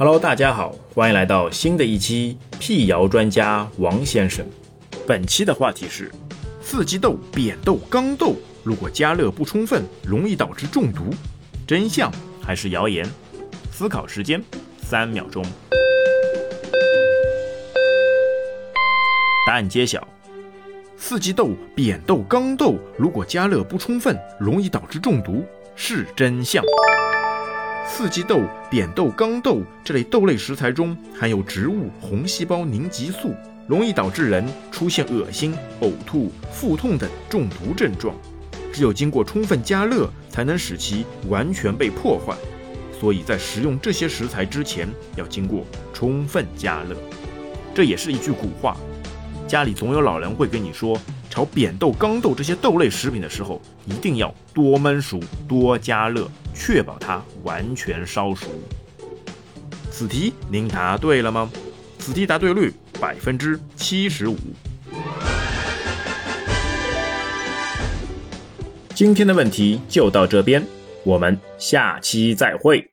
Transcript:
Hello，大家好，欢迎来到新的一期辟谣专家王先生。本期的话题是：四季豆、扁豆、刚豆，如果加热不充分，容易导致中毒，真相还是谣言？思考时间三秒钟。答案揭晓。四季豆、扁豆、刚豆，如果加热不充分，容易导致中毒，是真相。四季豆、扁豆、豇豆这类豆类食材中含有植物红细胞凝集素，容易导致人出现恶心、呕吐、腹痛等中毒症状。只有经过充分加热，才能使其完全被破坏。所以在食用这些食材之前，要经过充分加热。这也是一句古话。家里总有老人会跟你说，炒扁豆、豇豆这些豆类食品的时候，一定要多焖熟、多加热，确保它完全烧熟。此题您答对了吗？此题答对率百分之七十五。今天的问题就到这边，我们下期再会。